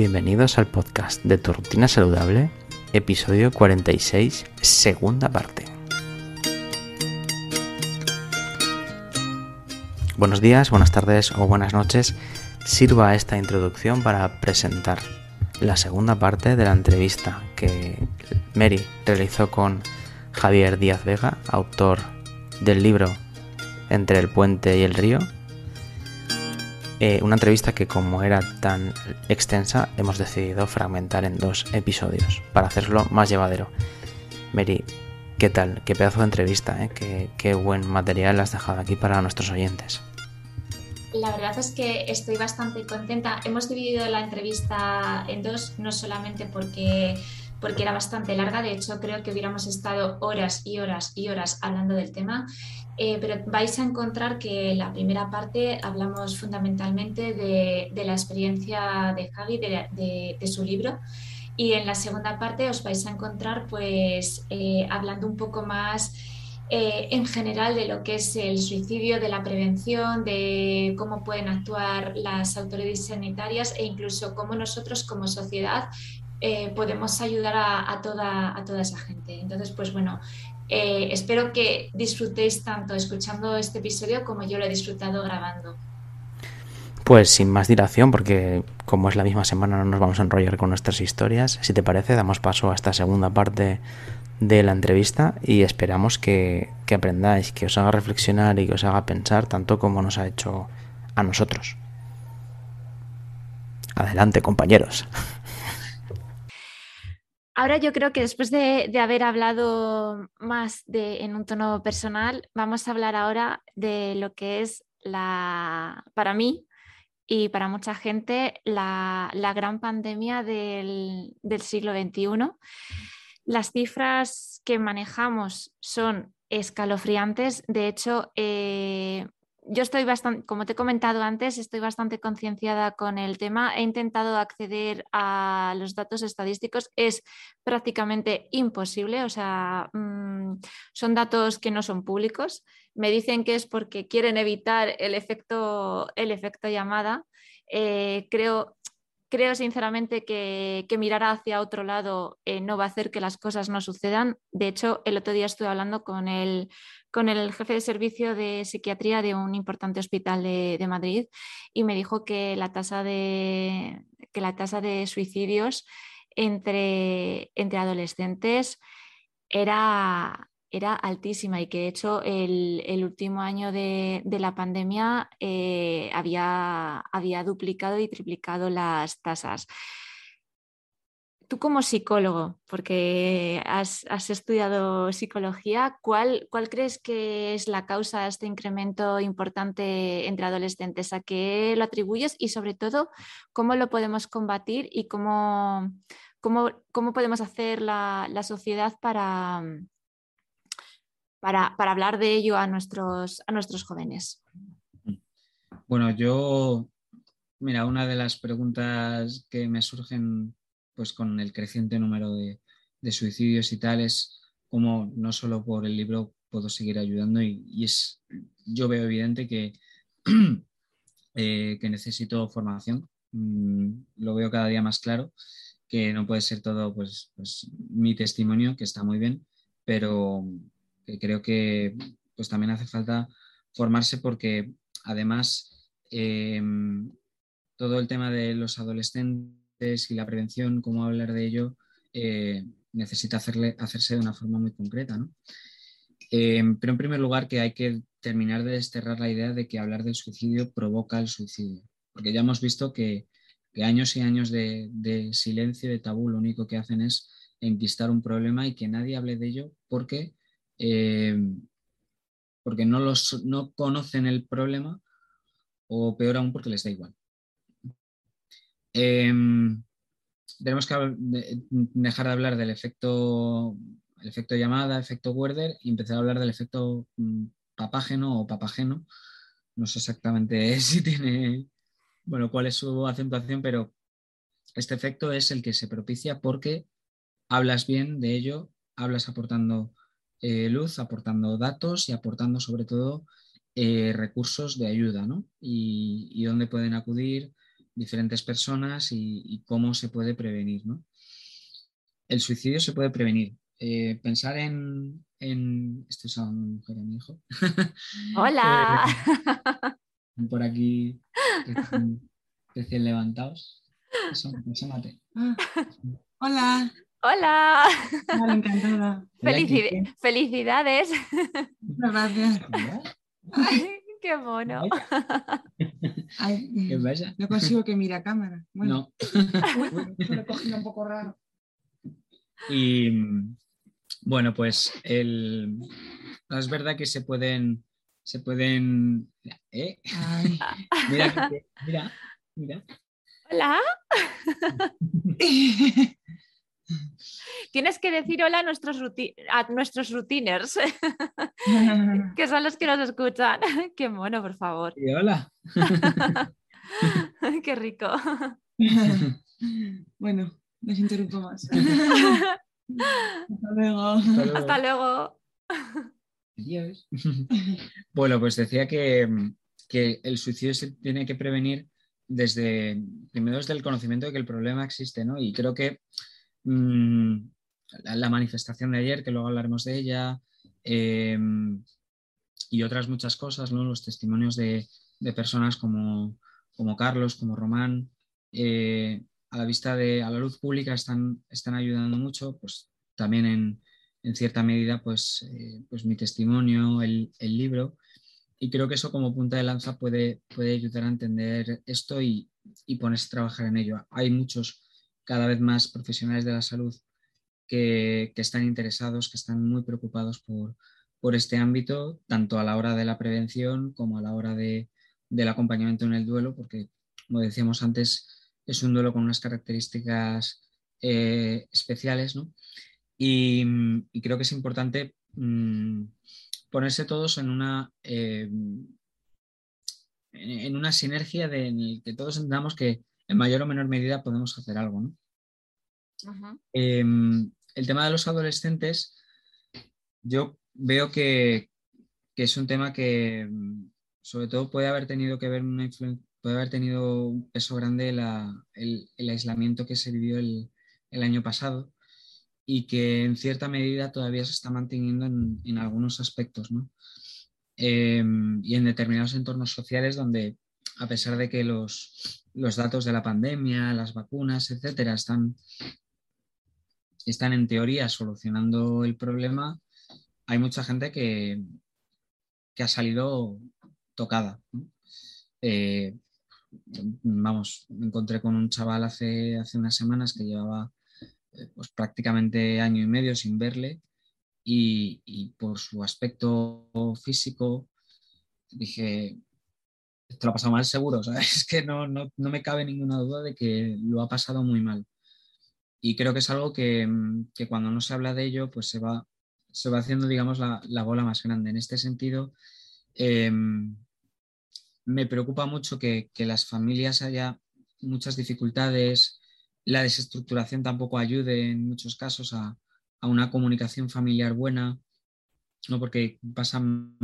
Bienvenidos al podcast de Tu Rutina Saludable, episodio 46, segunda parte. Buenos días, buenas tardes o buenas noches. Sirva esta introducción para presentar la segunda parte de la entrevista que Mary realizó con Javier Díaz Vega, autor del libro Entre el puente y el río. Eh, una entrevista que como era tan extensa hemos decidido fragmentar en dos episodios para hacerlo más llevadero. Mary, ¿qué tal? Qué pedazo de entrevista, ¿eh? qué, qué buen material has dejado aquí para nuestros oyentes. La verdad es que estoy bastante contenta. Hemos dividido la entrevista en dos, no solamente porque, porque era bastante larga, de hecho creo que hubiéramos estado horas y horas y horas hablando del tema, eh, pero vais a encontrar que en la primera parte hablamos fundamentalmente de, de la experiencia de Javi, de, de, su libro, y en la segunda parte os vais a encontrar pues eh, hablando un poco más eh, en general de lo que es el suicidio, de la prevención, de cómo pueden actuar las autoridades sanitarias e incluso cómo nosotros como sociedad eh, podemos ayudar a, toda, a toda esa gente. Entonces, pues bueno, eh, espero que disfrutéis tanto escuchando este episodio como yo lo he disfrutado grabando. Pues sin más dilación, porque como es la misma semana no nos vamos a enrollar con nuestras historias, si te parece damos paso a esta segunda parte de la entrevista y esperamos que, que, aprendáis, que os haga reflexionar y que os haga pensar tanto como nos ha hecho a nosotros. Adelante, compañeros. Ahora yo creo que después de, haber hablado más de, en un tono personal, vamos a hablar ahora de lo que es la, para mí y para mucha gente, la, gran pandemia del, del siglo XXI las cifras que manejamos son escalofriantes. De hecho, eh, yo estoy bastante, como te he comentado antes, estoy bastante concienciada con el tema. He intentado acceder a los datos estadísticos. Es prácticamente imposible. O sea, mmm, son datos que no son públicos. Me dicen que es porque quieren evitar el efecto, el efecto llamada. Eh, creo, creo sinceramente que, mirar hacia otro lado eh, no va a hacer que las cosas no sucedan. De hecho, el otro día estuve hablando con el, con el jefe de servicio de psiquiatría de un importante hospital de, Madrid y me dijo que la tasa de, que la tasa de suicidios entre, entre adolescentes era, era altísima y que de hecho el, último año de, la pandemia eh, había, había, duplicado y triplicado las tasas. Tú como psicólogo, porque has, estudiado psicología, ¿cuál, ¿cuál, crees que es la causa de este incremento importante entre adolescentes? ¿A qué lo atribuyes? Y sobre todo, ¿cómo lo podemos combatir y cómo, podemos hacer la, sociedad para, hablar de ello a nuestros, a nuestros jóvenes? Bueno, yo, mira, una de las preguntas que me surgen pues con el creciente número de, suicidios y tal es cómo no solo por el libro puedo seguir ayudando y, y es, yo veo evidente que, eh, que necesito formación, mm, lo veo cada día más claro, que no puede ser todo pues, pues mi testimonio, que está muy bien, pero, creo que pues también hace falta formarse porque además em, todo el tema de los adolescentes y la prevención, cómo hablar de ello, eh, necesita hacerse de una forma muy concreta. ¿no? Em, pero en primer lugar que hay que terminar de desterrar la idea de que hablar del suicidio provoca el suicidio, porque ya hemos visto que que años y años de, silencio, de tabú, lo único que hacen es enquistar un problema y que nadie hable de ello porque, eh, porque no, los, no conocen el problema o peor aún porque les da igual. Em, tenemos que dejar de hablar del efecto, llamada, efecto Werder y empezar a hablar del efecto mm, papágeno o papageno. No sé exactamente si tiene, bueno, cuál es su acentuación, pero este efecto es el que se propicia porque hablas bien de ello, hablas aportando eh, luz, aportando datos y aportando sobre todo eh, recursos de ayuda, ¿no? Y dónde pueden acudir, diferentes personas y, cómo se puede prevenir. ¿no? El suicidio se puede prevenir. Eh, pensar en, en... Este es una mujer y mi hijo. Hola. Eh, por aquí recién, levantados. Eso, ah, hola. Hola. Hola, encantada. felicidades. Gracias. Qué mono. ¿Qué pasa? No consigo que mire a cámara. Bueno. No. lo he cogido un poco raro. Y bueno, pues el, es verdad que se pueden, se pueden, ¿eh? Mira, mira, mira. Hola. Tienes que decir hola a nuestros, a nuestros rutiners, que son los que nos escuchan. Qué mono, por favor. Y hola. Qué rico. bueno, les interrumpo más. Hasta luego. Hasta luego. Adiós. Bueno, pues decía que, que el suicidio se tiene que prevenir desde, primero desde el conocimiento de que el problema existe, ¿no? Y creo que Mm, la, manifestación de ayer, que luego hablaremos de ella, em, y otras muchas cosas, los testimonios de, personas como, como, Carlos, como Román, eh, a la vista de, a la luz pública están, están ayudando mucho, pues también en, en cierta medida, pues, eh, pues mi testimonio, el, el, libro, y creo que eso como punta de lanza puede, puede ayudar a entender esto y, y ponerse a trabajar en ello. Hay muchos cada vez más profesionales de la salud que, están interesados, que están muy preocupados por, este ámbito, tanto a la hora de la prevención como a la hora de, del acompañamiento en el duelo, porque, como decíamos antes, es un duelo con unas características eh, especiales, ¿no? Y, creo que es importante mm, ponerse todos en una, eh, en una sinergia de, en que todos entendamos que en mayor o menor medida podemos hacer algo. ¿no? Em, el tema de los adolescentes, yo veo que, es un tema que sobre todo puede haber tenido que ver una puede haber tenido un peso grande el, aislamiento que se vivió el, año pasado y que en cierta medida todavía se está manteniendo en, algunos aspectos, em, y en determinados entornos sociales donde, a pesar de que los, los datos de la pandemia, las vacunas, etcétera, están están en teoría solucionando el problema, hay mucha gente que, que ha salido tocada. Eh, vamos, me encontré con un chaval hace, hace unas semanas que llevaba eh, pues, prácticamente año y medio sin verle y, por su aspecto físico dije, te lo ha pasado mal seguro, es que no, no, no me cabe ninguna duda de que lo ha pasado muy mal y creo que es algo mm, que, cuando no se habla de ello, pues se va, se va haciendo, digamos, la, bola más grande. En este sentido, em, me preocupa mucho que, las familias haya muchas dificultades, la desestructuración tampoco ayude en muchos casos a, una comunicación familiar buena, ¿no? porque pasan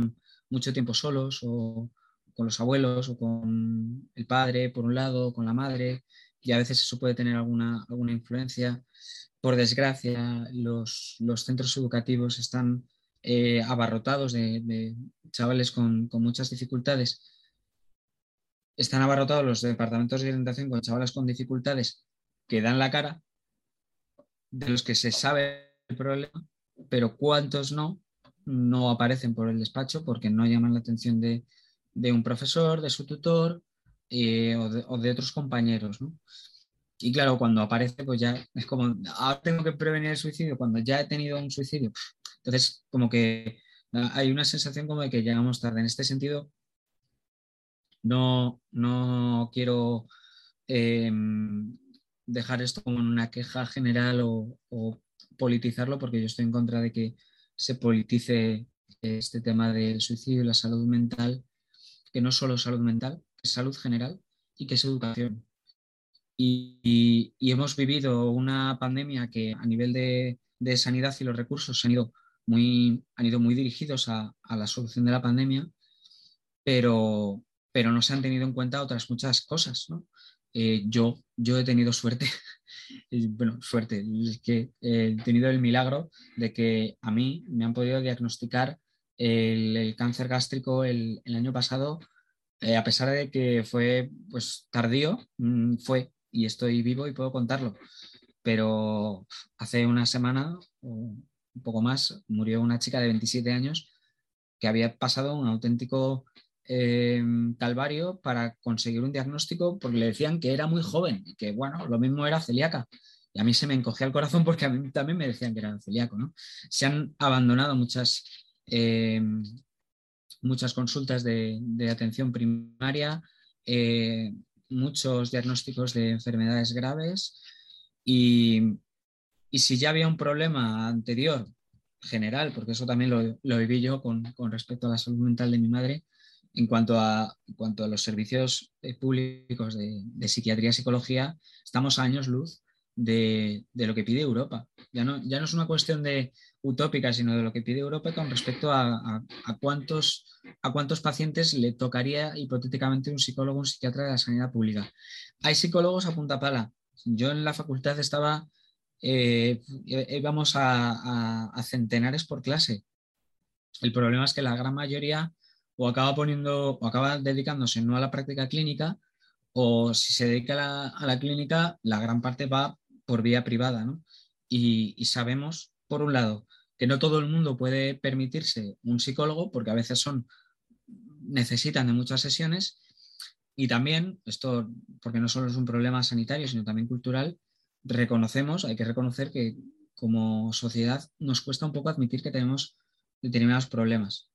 mucho tiempo solos o con los abuelos o con el padre, por un lado, con la madre, y a veces eso puede tener alguna, alguna influencia. Por desgracia, los, centros educativos están eh, abarrotados de, chavales con, muchas dificultades. Están abarrotados los departamentos de orientación con chavales con dificultades que dan la cara, de los que se sabe el problema, pero cuántos no, no aparecen por el despacho porque no llaman la atención de, de un profesor, de su tutor, eh, o, de, otros compañeros, ¿no? Y claro, cuando aparece, pues ya es como, ahora tengo que prevenir el suicidio cuando ya he tenido un suicidio. Entonces, como que hay una sensación como de que llegamos tarde. En este sentido, no, no quiero eh, dejar esto como una queja general o, o, politizarlo, porque yo estoy en contra de que se politice este tema del suicidio y la salud mental, que no es solo salud mental, es salud general y que es educación. Y, hemos vivido una pandemia que a nivel de, sanidad y los recursos han ido muy, han ido muy dirigidos a, la solución de la pandemia, pero, pero no se han tenido en cuenta otras muchas cosas. Eh, yo, yo he tenido suerte, bueno, suerte, que he tenido el milagro de que a mí me han podido diagnosticar el, cáncer gástrico el, año pasado, eh, a pesar de que fue pues tardío, mmm, fue y estoy vivo y puedo contarlo. Pero hace una semana un poco más murió una chica de 27 años que había pasado un auténtico eh, calvario para conseguir un diagnóstico porque le decían que era muy joven y que, bueno, lo mismo era celíaca. Y a mí se me encogía el corazón porque a mí también me decían que era celíaco. ¿no? Se han abandonado muchas, eh, muchas consultas de, atención primaria, eh, muchos diagnósticos de enfermedades graves. Y, y, si ya había un problema anterior general, porque eso también lo, lo viví yo con, con, respecto a la salud mental de mi madre, en cuanto a, en cuanto a los servicios públicos de, de, psiquiatría y psicología, estamos a años luz de, de, lo que pide Europa. Ya no, ya no es una cuestión de utópica, sino de lo que pide Europa con respecto a, a, cuántos, a cuántos pacientes le tocaría hipotéticamente un psicólogo, un psiquiatra de la sanidad pública. Hay psicólogos a punta pala. Yo en la facultad estaba, eh, íbamos a, a centenares por clase. El problema es que la gran mayoría o acaba poniendo o acaba dedicándose no a la práctica clínica o si se dedica a la, a la clínica, la gran parte va por vía privada. ¿no? Y, sabemos, por un lado, que no todo el mundo puede permitirse un psicólogo porque a veces son necesitan de muchas sesiones y también, esto porque no solo es un problema sanitario, sino también cultural, reconocemos, hay que reconocer que como sociedad nos cuesta un poco admitir que tenemos determinados problemas.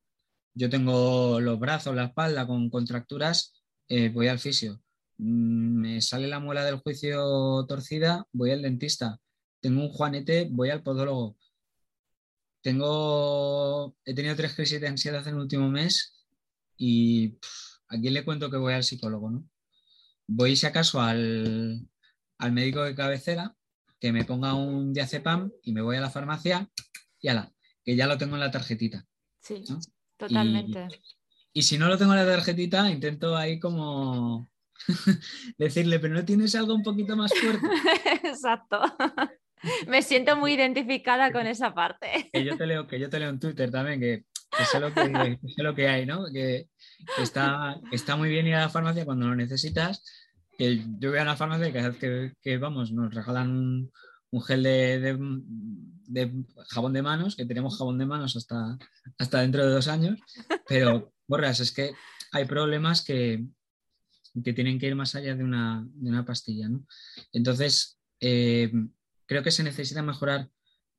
Yo tengo los brazos, la espalda con contracturas, eh, voy al fisio. Me sale la muela del juicio torcida, voy al dentista. Tengo un juanete, voy al podólogo. Tengo, he tenido tres crisis de ansiedad en el último mes y pff, ¿a quién le cuento que voy al psicólogo? ¿no? Voy si acaso al, al médico de cabecera que me ponga un diazepam y me voy a la farmacia y ala, que ya lo tengo en la tarjetita. Sí, ¿no? totalmente. Y, y, si no lo tengo en la tarjetita, intento ahí como decirle, pero no tienes algo un poquito más fuerte. Exacto. Me siento muy identificada con esa parte. Que yo te leo, que yo te leo en Twitter también, que, que, sé, lo que, que sé lo que hay, ¿no? Que, está, está muy bien ir a la farmacia cuando lo necesitas. Que yo voy a la farmacia y cada vez que, que vamos nos regalan un, un gel de, de, de, jabón de manos, que tenemos jabón de manos hasta, hasta dentro de dos años, pero, borras, es que hay problemas que, que tienen que ir más allá de una, de una pastilla. ¿no? Entonces, eh, creo que se necesita mejorar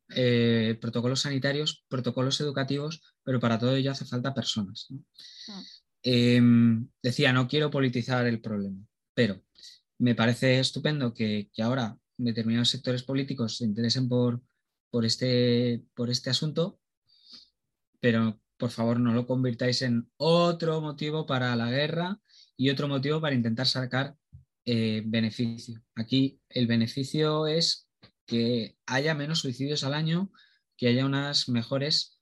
eh, protocolos sanitarios, protocolos educativos, pero para todo ello hace falta personas. ¿no? Sí. Eh, decía, no quiero politizar el problema, pero me parece estupendo que, que ahora determinados sectores políticos se interesen por, por, este, por este asunto, pero por favor no lo convirtáis en otro motivo para la guerra y otro motivo para intentar sacar eh, beneficio. Aquí el beneficio es que haya menos suicidios al año, que haya unas mejores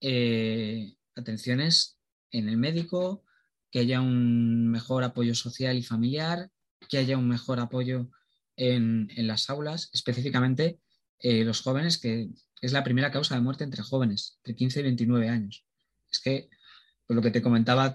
eh, atenciones en el médico, que haya un mejor apoyo social y familiar, que haya un mejor apoyo en, en las aulas, específicamente eh, los jóvenes, que es la primera causa de muerte entre jóvenes, entre 15 y 29 años. Es que, por lo que te comentaba...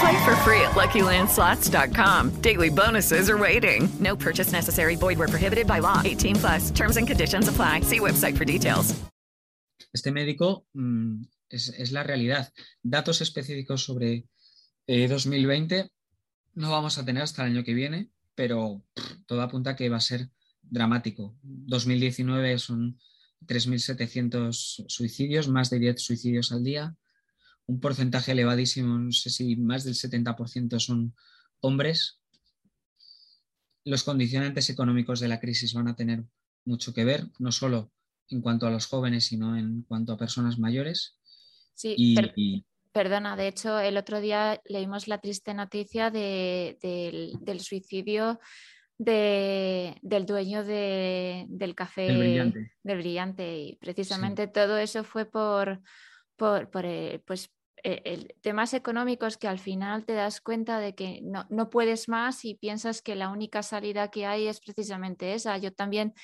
Play for free at LuckyLandSlots.com. Daily bonuses are waiting. No purchase necessary. Void were prohibited by law. 18 plus. Terms and conditions apply. See website for details. Este médico mm, es, es, la realidad. Datos específicos sobre eh, 2020 no vamos a tener hasta el año que viene, pero pff, todo apunta a que va a ser dramático. 2019 son 3.700 suicidios, más de 10 suicidios al día, un porcentaje elevadísimo, no sé si más del 70% son hombres. Los condicionantes económicos de la crisis van a tener mucho que ver, no solo en cuanto a los jóvenes, sino en cuanto a personas mayores. Sí, y, per y... perdona, de hecho, el otro día leímos la triste noticia de, de, del suicidio de, del dueño de, del café el brillante. del brillante y precisamente sí. todo eso fue por, por, por pues, el, temas económicos que al final te das cuenta de que no, no, puedes más y piensas que la única salida que hay es precisamente esa. Yo también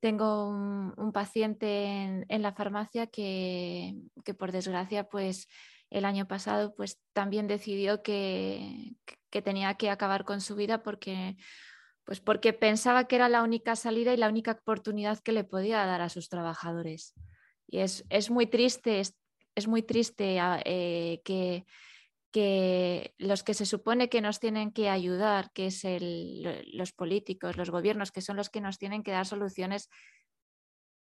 tengo un, un paciente en, en, la farmacia que, que por desgracia pues el año pasado pues también decidió que, que tenía que acabar con su vida porque pues porque pensaba que era la única salida y la única oportunidad que le podía dar a sus trabajadores. Y es, es muy triste, es, muy triste eh, que, que, los que se supone que nos tienen que ayudar, que es el, los políticos, los gobiernos, que son los que nos tienen que dar soluciones,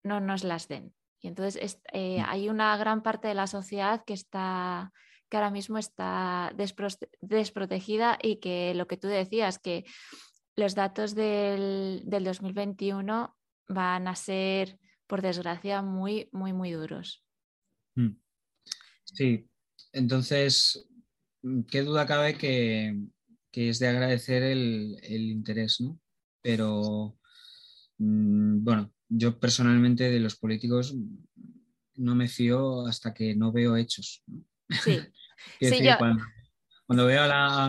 no nos las den. Y entonces es, eh, hay una gran parte de la sociedad que está que ahora mismo está despro desprotegida y que lo que tú decías, que los datos del, del, 2021 van a ser, por desgracia, muy, muy, muy duros. Sí, entonces, qué duda cabe que, que es de agradecer el, el interés, ¿no? Pero, mmm, bueno, yo personalmente de los políticos no me fío hasta que no veo hechos. ¿no? Sí, sí decir, yo... cuando, cuando, veo a la,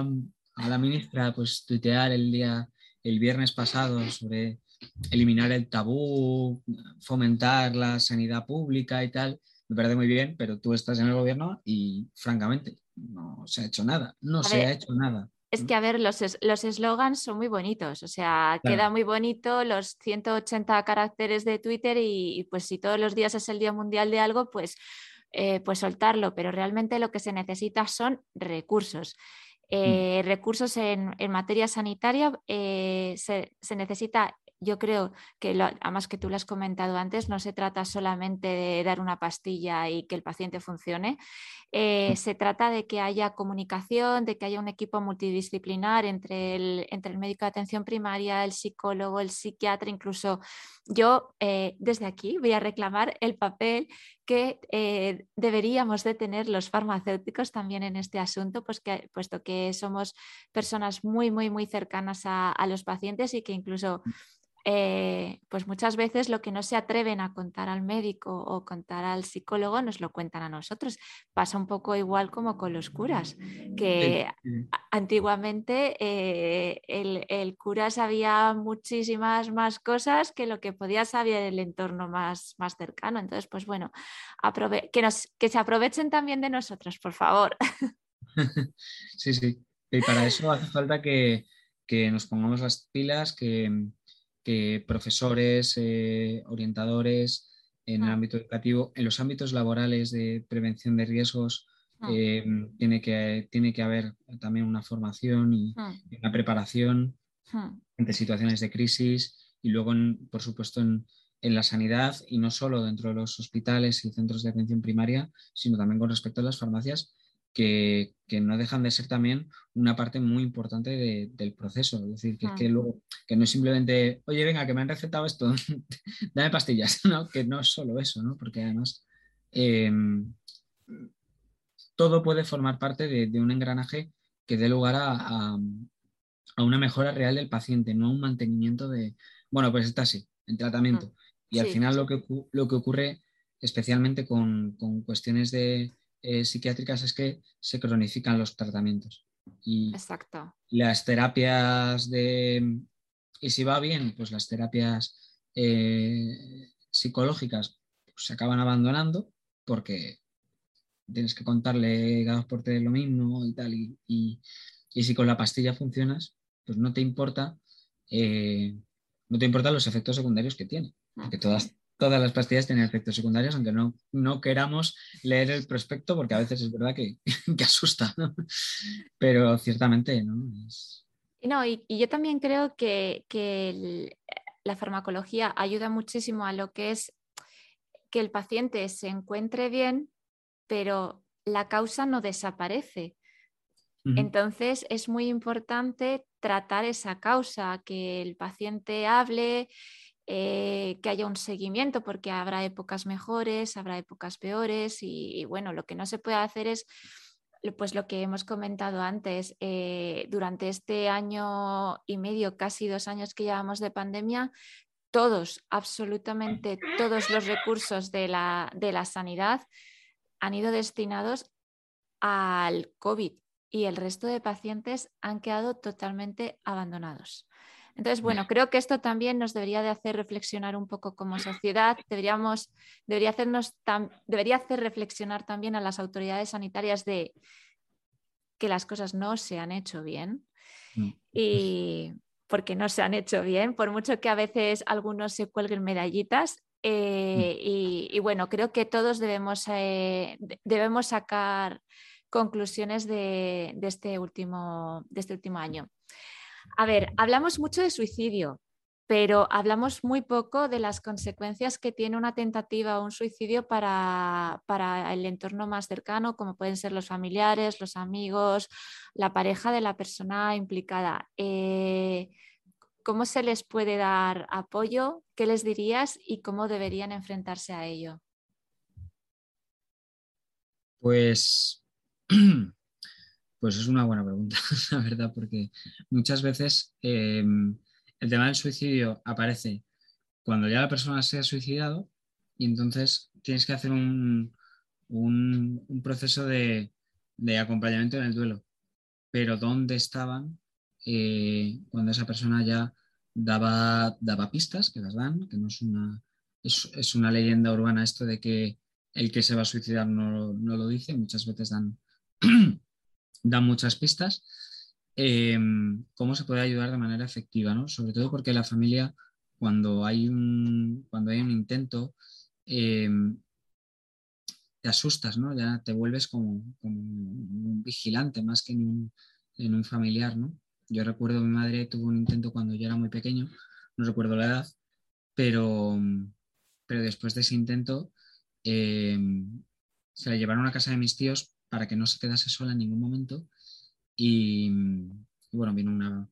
a la ministra pues tuitear el día el viernes pasado sobre eliminar el tabú, fomentar la sanidad pública y tal, me parece muy bien, pero tú estás en el gobierno y francamente no se ha hecho nada, no a se ver, ha hecho nada. Es que, a ver, los eslogans son muy bonitos, o sea, claro. queda muy bonito los 180 caracteres de Twitter y, y, pues si todos los días es el Día Mundial de algo, pues, eh, pues soltarlo, pero realmente lo que se necesita son recursos. Eh, recursos en, en, materia sanitaria eh, se, se, necesita, yo creo que, lo, además que tú lo has comentado antes, no se trata solamente de dar una pastilla y que el paciente funcione, eh, se trata de que haya comunicación, de que haya un equipo multidisciplinar entre el, entre el médico de atención primaria, el psicólogo, el psiquiatra, incluso yo eh, desde aquí voy a reclamar el papel que eh, deberíamos de tener los farmacéuticos también en este asunto, pues que, puesto que somos personas muy, muy, muy cercanas a, a los pacientes y que incluso eh, pues muchas veces lo que no se atreven a contar al médico o contar al psicólogo nos lo cuentan a nosotros. Pasa un poco igual como con los curas, que sí, antiguamente eh, el, el, cura sabía muchísimas más cosas que lo que podía saber el entorno más, más cercano. Entonces, pues bueno, que, nos, que se aprovechen también de nosotros, por favor. Sí, sí. Y para eso hace falta que, que nos pongamos las pilas, que que profesores, eh, orientadores en el ámbito educativo, en los ámbitos laborales de prevención de riesgos, eh, tiene, que, tiene que haber también una formación y, y una preparación ante situaciones de crisis y luego, en, por supuesto, en, en, la sanidad y no solo dentro de los hospitales y centros de atención primaria, sino también con respecto a las farmacias, que, que no dejan de ser también una parte muy importante de- del proceso. Es decir, que, es que Mm. luego, que no es simplemente, oye, venga, que me han recetado esto, dame pastillas, ¿no? Que no es solo eso, ¿no? Porque además eh, todo puede formar parte de, de un engranaje que dé lugar a, a- a una mejora real del paciente, no a un mantenimiento de, bueno, pues está así, en tratamiento. Y al final sí. lo que, lo que ocurre, especialmente con, con cuestiones de, eh, psiquiátricas, es que se cronifican los tratamientos. Y Exacto. las terapias de... Y si va bien, pues las terapias eh, psicológicas pues, se acaban abandonando porque tienes que contarle cada dos por tres lo mismo y tal. Y, y- y si con la pastilla funcionas, pues no te importa, eh, no te importan los efectos secundarios que tiene. Porque todas, todas las pastillas tienen efectos secundarios, aunque no, no queramos leer el prospecto, porque a veces es verdad que, que asusta. ¿no? Pero ciertamente, ¿no? Es- No, y, y yo también creo que, que el- la farmacología ayuda muchísimo a lo que es que el paciente se encuentre bien, pero la causa no desaparece. Entonces es muy importante tratar esa causa, que el paciente hable, eh, que haya un seguimiento, porque habrá épocas mejores, habrá épocas peores y, bueno, lo que no se puede hacer es pues lo que hemos comentado antes, eh, durante este año y medio, casi dos años que llevamos de pandemia, todos, absolutamente todos los recursos de la, de la sanidad han ido destinados al COVID y el resto de pacientes han quedado totalmente abandonados. Entonces, bueno, creo que esto también nos debería de hacer reflexionar un poco como sociedad, deberíamos, debería, hacernos tam- debería hacer reflexionar también a las autoridades sanitarias de que las cosas no se han hecho bien Mm. y porque no se han hecho bien, por mucho que a veces algunos se cuelguen medallitas. eh, y, y bueno, creo que todos debemos, eh, de- debemos sacar conclusiones de, de este último, de este último año. A ver, hablamos mucho de suicidio, pero hablamos muy poco de las consecuencias que tiene una tentativa o un suicidio para, para el entorno más cercano, como pueden ser los familiares, los amigos, la pareja de la persona implicada. Eh, ¿Cómo se les puede dar apoyo? ¿Qué les dirías y cómo deberían enfrentarse a ello? Pues, pues es una buena pregunta, la verdad, porque muchas veces eh, el tema del suicidio aparece cuando ya la persona se ha suicidado y entonces tienes que hacer un, un- proceso de, de acompañamiento en el duelo. Pero ¿dónde estaban eh, cuando esa persona ya daba, daba pistas, que las dan, que no es una, es, es una leyenda urbana esto de que el que se va a suicidar no, no lo dice, muchas veces dan, dan muchas pistas. Eh, ¿Cómo se puede ayudar de manera efectiva? ¿no? Sobre todo porque la familia, cuando hay un, cuando hay un intento, eh, te asustas, ¿no? Ya te vuelves como, como un vigilante más que en un, en un familiar, ¿no? Yo recuerdo mi madre tuvo un intento cuando yo era muy pequeño, no recuerdo la edad, pero, pero después de ese intento eh, se la llevaron a casa de mis tíos para que no se quedase sola en ningún momento. Y, bueno, vino una,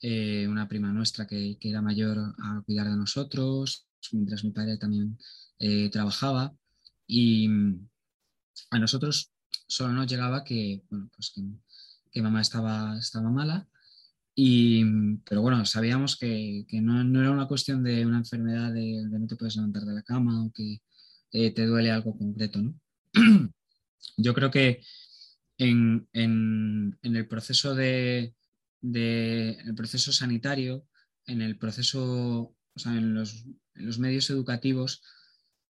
eh, una prima nuestra que, que era mayor a cuidar de nosotros, mientras mi padre también eh, trabajaba. Y a nosotros solo nos llegaba que, bueno, pues que, que mamá estaba, estaba mala. Y, pero bueno, sabíamos que, que no, no era una cuestión de una enfermedad de, de no te puedes levantar de la cama o que eh, te duele algo concreto, ¿no? Yo creo que en, en- el proceso de, el proceso sanitario, en el proceso, o sea, en los, en los medios educativos,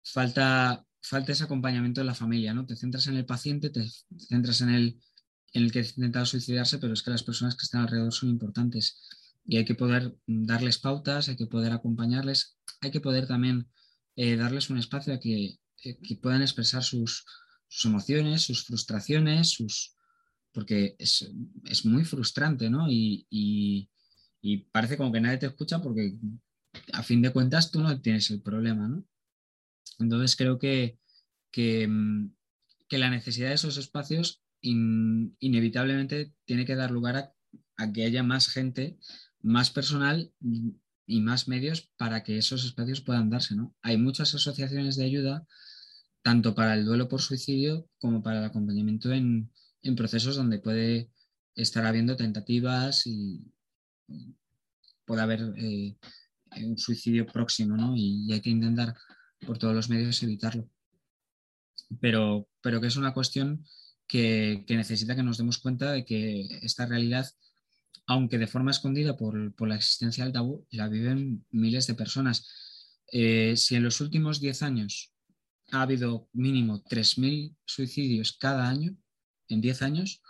falta, falta ese acompañamiento de la familia, ¿no? Te centras en el paciente, te centras en el, en el que ha intentado suicidarse, pero es que las personas que están alrededor son importantes y hay que poder darles pautas, hay que poder acompañarles, hay que poder también eh, darles un espacio a que, eh, que puedan expresar sus, sus emociones, sus frustraciones, sus porque es, es muy frustrante, ¿no? Y, y- parece como que nadie te escucha porque a fin de cuentas tú no tienes el problema, ¿no? Entonces creo que, que, mm, que la necesidad de esos espacios in- inevitablemente tiene que dar lugar a, a que haya más gente, más personal y más medios para que esos espacios puedan darse. ¿no? Hay muchas asociaciones de ayuda, tanto para el duelo por suicidio como para el acompañamiento en, en procesos donde puede estar habiendo tentativas y puede haber eh, un suicidio próximo, ¿no? Y, hay que intentar por todos los medios evitarlo. Pero, pero que es una cuestión que, que necesita que nos demos cuenta de que esta realidad, aunque de forma escondida por, por la existencia del tabú, la viven miles de personas. Eh, si en los últimos 10 años ha habido mínimo 3.000 suicidios cada año, en 10 años,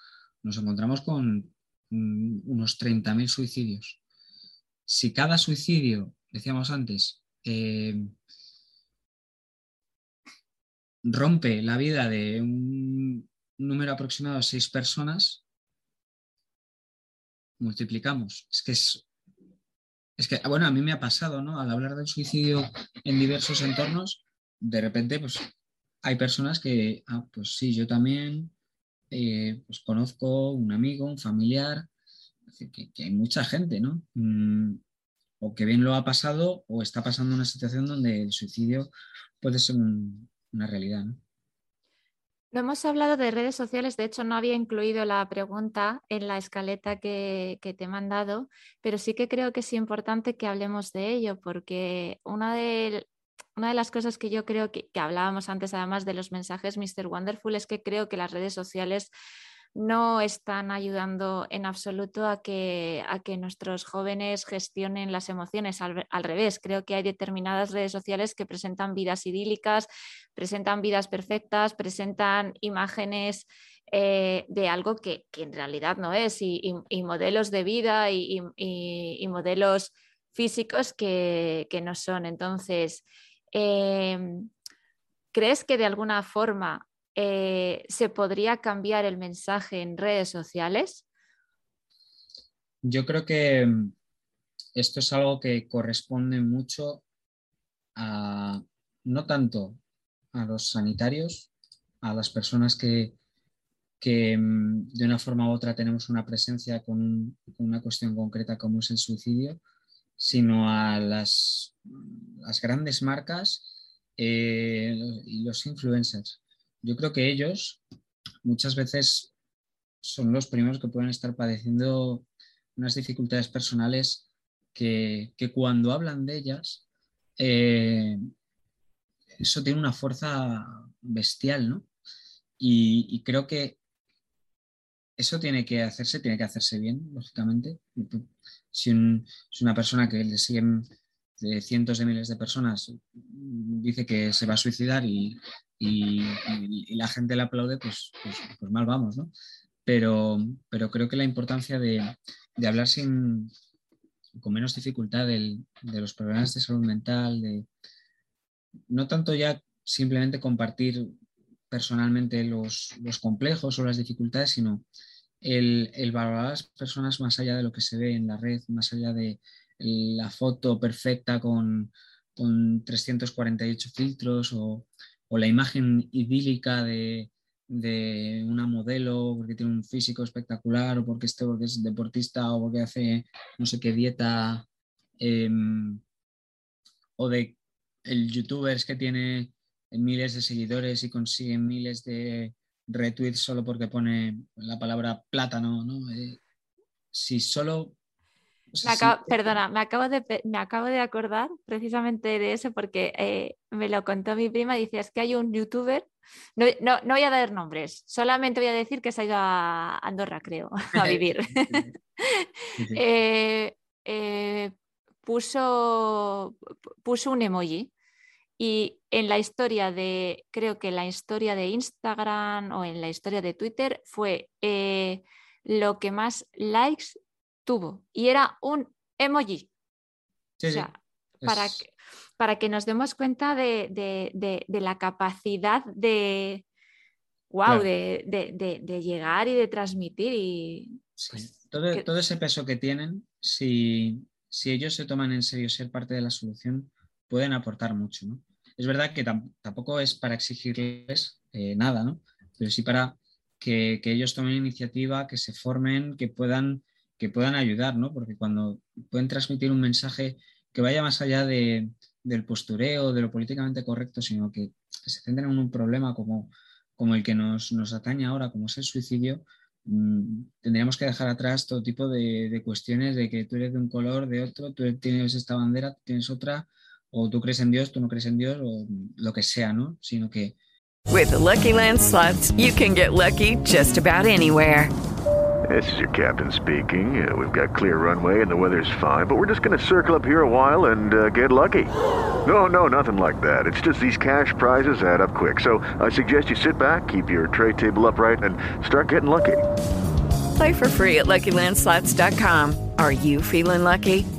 nos encontramos con mm, unos 30.000 suicidios. Si cada suicidio, decíamos antes, eh, rompe la vida de un número aproximado de seis personas, multiplicamos. Es que es, es que, bueno, a mí me ha pasado, ¿no? Al hablar del suicidio en diversos entornos, de repente, pues hay personas que, ah, pues sí, yo también, eh, pues conozco un amigo, un familiar, que, hay mucha gente, ¿no? Mm, o que bien lo ha pasado o está pasando una situación donde el suicidio puede ser un- una realidad. No hemos hablado de redes sociales, de hecho no había incluido la pregunta en la escaleta que, que te he mandado, pero sí que creo que es importante que hablemos de ello, porque una de, una de las cosas que yo creo que, hablábamos antes, además de los mensajes Mr. Wonderful, es que creo que las redes sociales no están ayudando en absoluto a que, a que nuestros jóvenes gestionen las emociones. Al, revés, creo que hay determinadas redes sociales que presentan vidas idílicas, presentan vidas perfectas, presentan imágenes eh, de algo que, que, en realidad no es y, y, y modelos de vida y, y modelos físicos que, que, no son. Entonces, eh, ¿crees que de alguna forma eh, se podría cambiar el mensaje en redes sociales? Yo creo que mm, esto es algo que corresponde mucho a, no tanto a los sanitarios, a las personas que, que mm, de una forma u otra tenemos una presencia con, una cuestión concreta como es el suicidio, sino a las, las grandes marcas eh, y los influencers. Yo creo que ellos muchas veces son los primeros que pueden estar padeciendo unas dificultades personales que, que cuando hablan de ellas, eh, eso tiene una fuerza bestial, ¿no? Y, y, creo que eso tiene que hacerse, tiene que hacerse bien, lógicamente. Si, un, una persona que le siguen de cientos de miles de personas dice que se va a suicidar y, y la gente le aplaude, pues, pues, pues, mal vamos, ¿no? Pero, pero creo que la importancia de, de hablar sin, con menos dificultad del, de los problemas de salud mental, de no tanto ya simplemente compartir personalmente los, los complejos o las dificultades, sino el, el, valorar a las personas más allá de lo que se ve en la red, más allá de la foto perfecta con, con 348 filtros o, o la imagen idílica de, de, una modelo porque tiene un físico espectacular o porque, este, porque es deportista o porque hace no sé qué dieta eh, o de el youtubers que tiene miles de seguidores y consigue miles de retweets solo porque pone la palabra plátano, ¿no? Eh, si solo o sea, me acabo, sí. Perdona, me acabo, de, me acabo de acordar precisamente de eso porque eh, me lo contó mi prima. Dice: Es que hay un youtuber, no, no, no, voy a dar nombres, solamente voy a decir que se ha ido a Andorra, creo, a vivir. eh, puso, puso un emoji y en la historia de, creo que en la historia de Instagram o en la historia de Twitter fue eh, lo que más likes tuvo y era un emoji. Sí, o sea, sí. para, es... que, para que nos demos cuenta de, de, de, de la capacidad de, wow, claro. de, llegar y de transmitir. Y, sí. pues, todo, que... todo, ese peso que tienen, si, si, ellos se toman en serio ser parte de la solución, pueden aportar mucho. ¿no? Es verdad que tampoco es para exigirles eh, nada, ¿no? pero sí para que, ellos tomen iniciativa, que se formen, que puedan, que puedan ayudar, ¿no? Porque cuando pueden transmitir un mensaje que vaya más allá de, del postureo, de lo políticamente correcto, sino que se centren en un problema como, como el que nos, nos atañe ahora, como es el suicidio, mm, tendríamos que dejar atrás todo tipo de, de, cuestiones de que tú eres de un color, de otro, tú tienes esta bandera, tienes otra, o tú crees en Dios, tú no crees en Dios, o lo que sea, ¿no? Sino que... With the Lucky Land slots, you can get lucky just about anywhere. This is your captain speaking. Uh, we've got clear runway and the weather's fine, but we're just going to circle up here a while and uh, get lucky. No, no, nothing like that. It's just these cash prizes add up quick. So I suggest you sit back, keep your tray table upright, and start getting lucky. Play for free at LuckyLandSlots.com. Are you feeling lucky?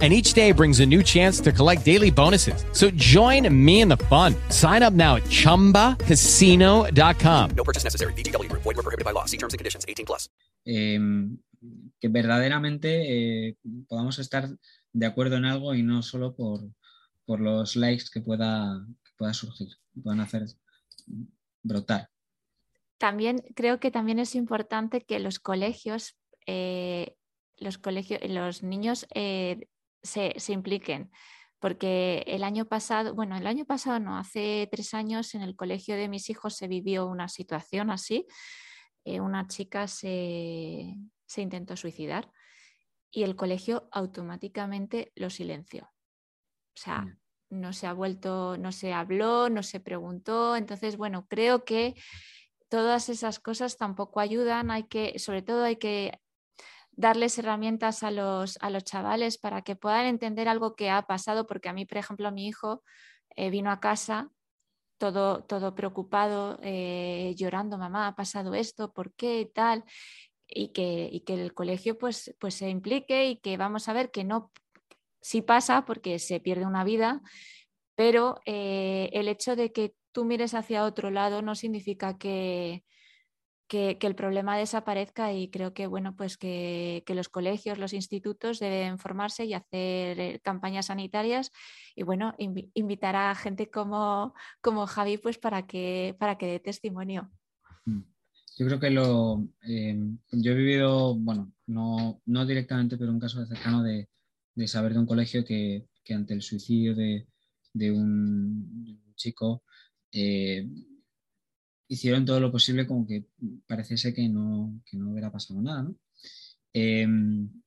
and each day brings a new chance to collect daily bonuses. So join me in the fun. Sign up now at ChumbaCasino.com. No purchase necessary. BGW. Void were prohibited by law. See terms and conditions. 18 plus. Eh, que verdaderamente eh, podamos estar de acuerdo en algo y no solo por, por los likes que pueda, que pueda surgir, que puedan hacer brotar. También creo que también es importante que los colegios, eh, los colegios, los niños eh, se, se, impliquen. Porque el año pasado, bueno, el año pasado no, hace tres años en el colegio de mis hijos se vivió una situación así. Eh, una chica se, se, intentó suicidar y el colegio automáticamente lo silenció. O sea, no se ha vuelto, no se habló, no se preguntó. Entonces, bueno, creo que todas esas cosas tampoco ayudan. Hay que, sobre todo hay que darles herramientas a los, a los chavales para que puedan entender algo que ha pasado, porque a mí, por ejemplo, mi hijo eh, vino a casa todo, todo preocupado, eh, llorando, mamá, ha pasado esto, ¿por qué? Tal, y que, y que el colegio pues, pues se implique y que vamos a ver que no, sí pasa porque se pierde una vida, pero eh, el hecho de que tú mires hacia otro lado no significa que, que, el problema desaparezca y creo que bueno pues que, los colegios, los institutos deben formarse y hacer eh, campañas sanitarias y bueno inv invitar a gente como, como Javi pues para que para que dé testimonio. Mm. Yo creo que lo eh, yo he vivido, bueno, no, no directamente, pero un caso cercano de, de saber de un colegio que, que ante el suicidio de, de, un, de un, chico eh, hicieron todo lo posible como que pareciese que no, que no hubiera pasado nada. ¿no? Eh,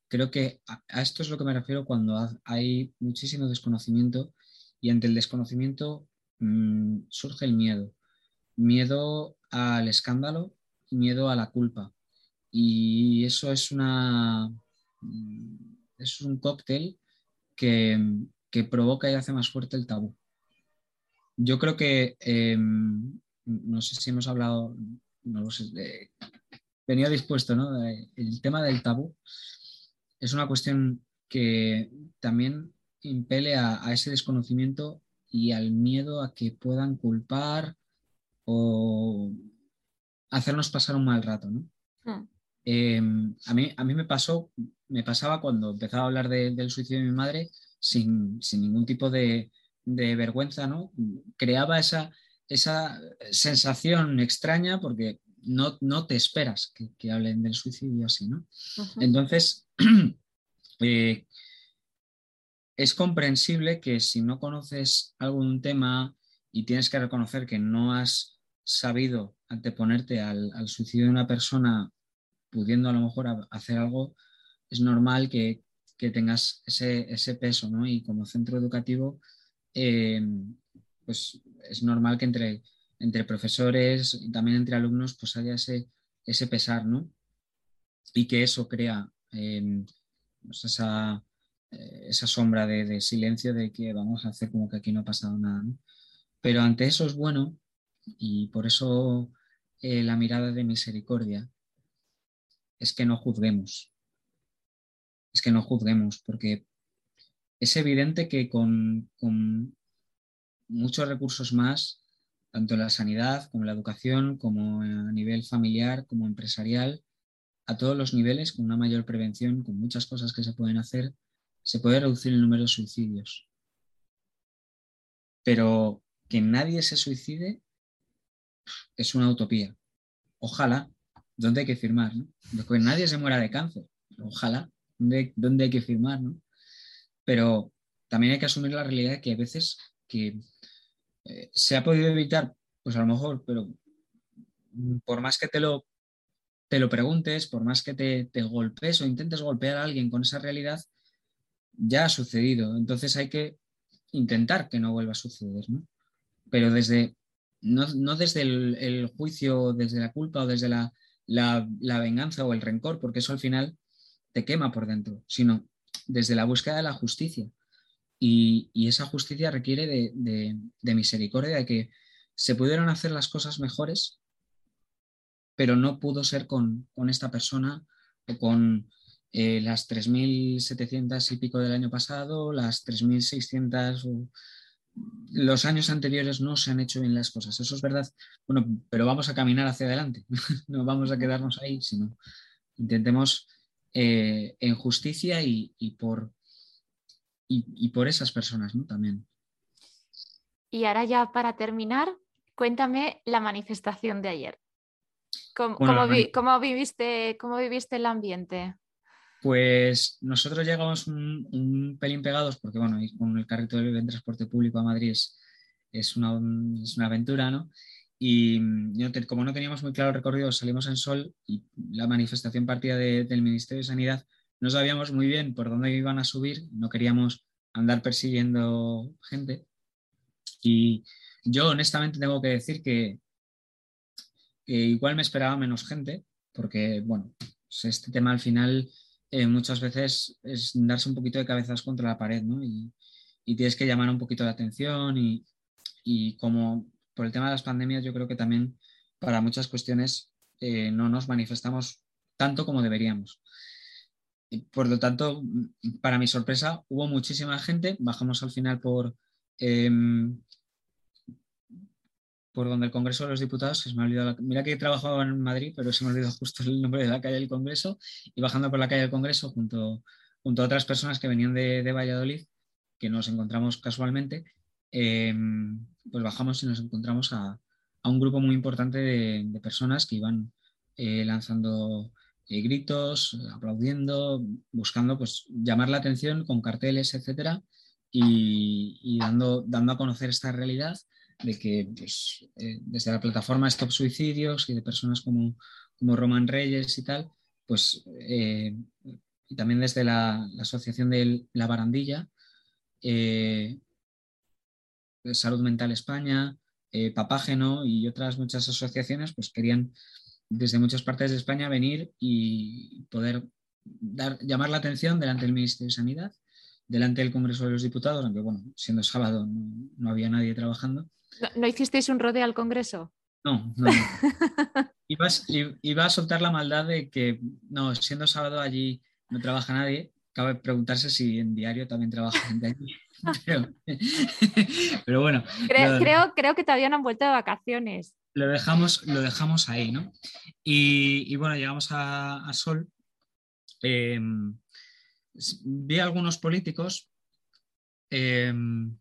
creo que a, esto es lo que me refiero cuando hay muchísimo desconocimiento y ante el desconocimiento mmm, surge el miedo. Miedo al escándalo miedo a la culpa. Y eso es una es un cóctel que, que provoca y hace más fuerte el tabú. Yo creo que eh, no sé si hemos hablado, no lo sé, de, venía dispuesto, ¿no? El tema del tabú es una cuestión que también impele a, a, ese desconocimiento y al miedo a que puedan culpar o hacernos pasar un mal rato, ¿no? Mm. Eh, a, mí, a mí me pasó, me pasaba cuando empezaba a hablar de, del suicidio de mi madre sin, sin ningún tipo de, de vergüenza, ¿no? Creaba esa, esa sensación extraña porque no, no te esperas que, que, hablen del suicidio así, ¿no? Uh -huh. Entonces, eh, es comprensible que si no conoces algún tema y tienes que reconocer que no has sabido anteponerte al, al suicidio de una persona pudiendo a lo mejor a, hacer algo, es normal que, que tengas ese, ese, peso, ¿no? Y como centro educativo, eh, pues es normal que entre, entre profesores y también entre alumnos pues haya ese, ese pesar, ¿no? Y que eso crea eh, pues esa, eh, esa, sombra de, silencio de que vamos a hacer como que aquí no ha pasado nada, ¿no? Pero ante eso es bueno y por eso eh, la mirada de misericordia es que no juzguemos, que no juzguemos, porque es evidente que con muchos recursos más, tanto en la sanidad como en la educación, como a nivel familiar, como empresarial, a todos los niveles, con una mayor prevención, con muchas cosas que se pueden hacer, se puede reducir el número de suicidios. Pero que nadie se suicide es una utopía. Ojalá, ¿dónde hay que firmar? ¿no? Nadie se muera de cáncer. Ojalá, ¿dónde, dónde hay que firmar? ¿no? Pero también hay que asumir la realidad que a veces que eh, se ha podido evitar, pues a lo mejor, pero por más que te lo, te lo preguntes, por más que te, te golpes o intentes golpear a alguien con esa realidad, ya ha sucedido. Entonces hay que intentar que no vuelva a suceder, ¿no? Pero desde, no, no desde el, juicio, desde la culpa o desde la, la, venganza o el rencor, porque eso al final te quema por dentro, sino desde la búsqueda de la justicia. Y, esa justicia requiere de, misericordia, de que se pudieron hacer las cosas mejores, pero no pudo ser con, esta persona o con eh, las 3.700 y pico del año pasado, las 3.600, los años anteriores no se han hecho bien las cosas, eso es verdad, bueno, pero vamos a caminar hacia adelante, no vamos a quedarnos ahí, sino intentemos eh, en justicia y por, y, y, por esas personas ¿no? también. Y ahora ya para terminar, cuéntame la manifestación de ayer. ¿Cómo, bueno, cómo, vi, cómo viviste, ¿Cómo viviste el ambiente? Pues nosotros llegamos un, un, pelín pegados porque, bueno, con el carrito del transporte público a Madrid es, es, una, es una, aventura, ¿no? Y te, como no teníamos muy claro el recorrido, salimos en sol y la manifestación partía de, del Ministerio de Sanidad. No sabíamos muy bien por dónde iban a subir, no queríamos andar persiguiendo gente. Y yo honestamente tengo que decir que, igual me esperaba menos gente, porque, bueno, pues este tema al final eh, muchas veces es darse un poquito de cabezas contra la pared, ¿no? Y, tienes que llamar un poquito la atención y, y, como por el tema de las pandemias, yo creo que también para muchas cuestiones eh, no nos manifestamos tanto como deberíamos. Por lo tanto, para mi sorpresa, hubo muchísima gente. Bajamos al final por, eh, por donde el Congreso de los Diputados, se me ha olvidado, la, mira que he trabajado en Madrid, pero se me ha olvidado justo el nombre de la calle del Congreso, y bajando por la calle del Congreso junto, junto a otras personas que venían de, de Valladolid, que nos encontramos casualmente, eh, pues bajamos y nos encontramos a, a un grupo muy importante de, de personas que iban eh, lanzando eh, gritos, aplaudiendo, buscando pues llamar la atención con carteles, etcétera, y, dando, dando a conocer esta realidad de que pues, eh, desde la plataforma Stop Suicidios y de personas como, como Roman Reyes y tal, pues eh, y también desde la, la, asociación de La Barandilla, eh, Salud Mental España, Papágeno y otras muchas asociaciones, pues querían desde muchas partes de España venir y poder dar, llamar la atención delante del Ministerio de Sanidad, delante del Congreso de los Diputados, aunque bueno, siendo sábado no, no había nadie trabajando, ¿No, ¿No, hicisteis un rodeo al Congreso? No, no. Ibas, iba a soltar la maldad de que, no, siendo sábado allí no trabaja nadie. Cabe preguntarse si en diario también trabaja gente allí. Pero, pero bueno. Creo, creo, creo, que todavía no han vuelto de vacaciones. Lo dejamos, lo dejamos ahí, ¿no? Y, y bueno, llegamos a, a Sol. Eh, vi a algunos políticos. Eh, me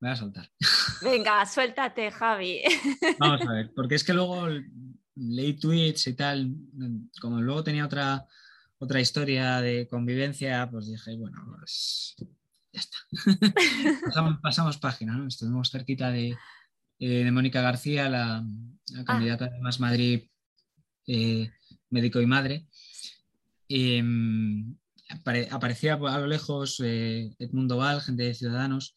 voy a soltar. Venga, suéltate, Javi. Vamos a ver, porque es que luego leí tweets y tal, como luego tenía otra, otra historia de convivencia, pues dije, bueno, pues ya está. pasamos, pasamos, página, ¿no? Estuvimos cerquita de, eh, de Mónica García, la, la candidata ah. de Más Madrid, eh, médico y madre. Eh, apare, aparecía a lo lejos eh, Edmundo Val, gente de Ciudadanos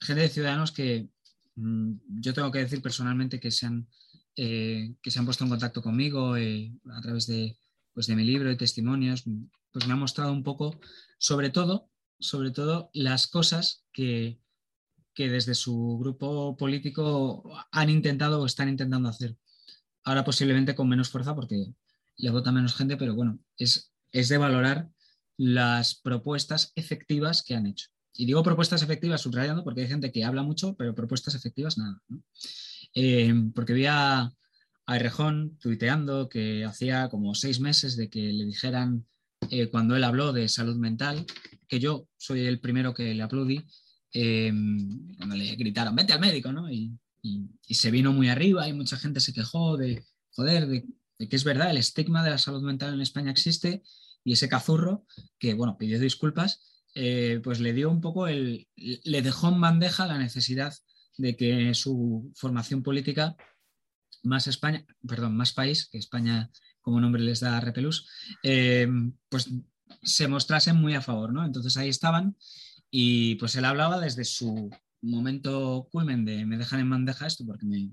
gente de ciudadanos que mmm, yo tengo que decir personalmente que se han, que se han puesto en contacto conmigo a través de, pues de mi libro y testimonios, pues me ha mostrado un poco, sobre todo, sobre todo las cosas que, que desde su grupo político han intentado o están intentando hacer. Ahora posiblemente con menos fuerza porque le vota menos gente, pero bueno, es, es de valorar las propuestas efectivas que han hecho. Y digo propuestas efectivas subrayando porque hay gente que habla mucho, pero propuestas efectivas nada. Eh, porque vi a, a Errejón tuiteando que hacía como seis meses de que le dijeran, eh, cuando él habló de salud mental, que yo soy el primero que le aplaudí, eh, le gritaron, vete al médico, ¿no? Y, se vino muy arriba y mucha gente se quejó de, joder, de, de que es verdad, el estigma de la salud mental en España existe y ese cazurro, que bueno, pidió disculpas, eh, pues le dio un poco el, le dejó en bandeja la necesidad de que su formación política más España, perdón, más país, que España como nombre les da repelús, eh, pues se mostrasen muy a favor, ¿no? Entonces ahí estaban y pues él hablaba desde su momento culmen de me dejan en bandeja esto porque me,